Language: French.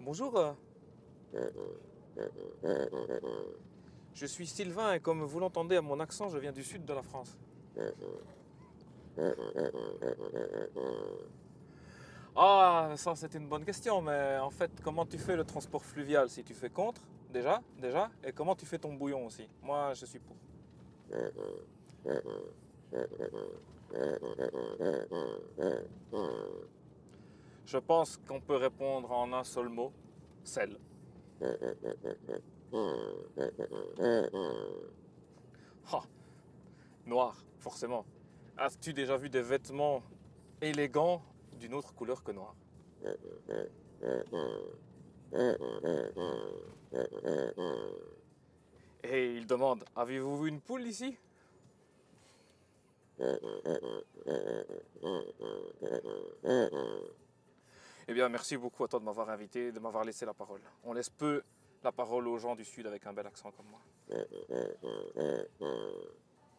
Bonjour. Je suis Sylvain et comme vous l'entendez à mon accent, je viens du sud de la France. Ah, ça c'est une bonne question, mais en fait, comment tu fais le transport fluvial si tu fais contre, déjà, déjà, et comment tu fais ton bouillon aussi? Moi, je suis pour. Je pense qu'on peut répondre en un seul mot, sel. Noir, forcément. As-tu déjà vu des vêtements élégants d'une autre couleur que noir? Et il demande, avez-vous vu une poule ici? Eh bien, merci beaucoup à toi de m'avoir invité, de m'avoir laissé la parole. On laisse peu la parole aux gens du Sud avec un bel accent comme moi.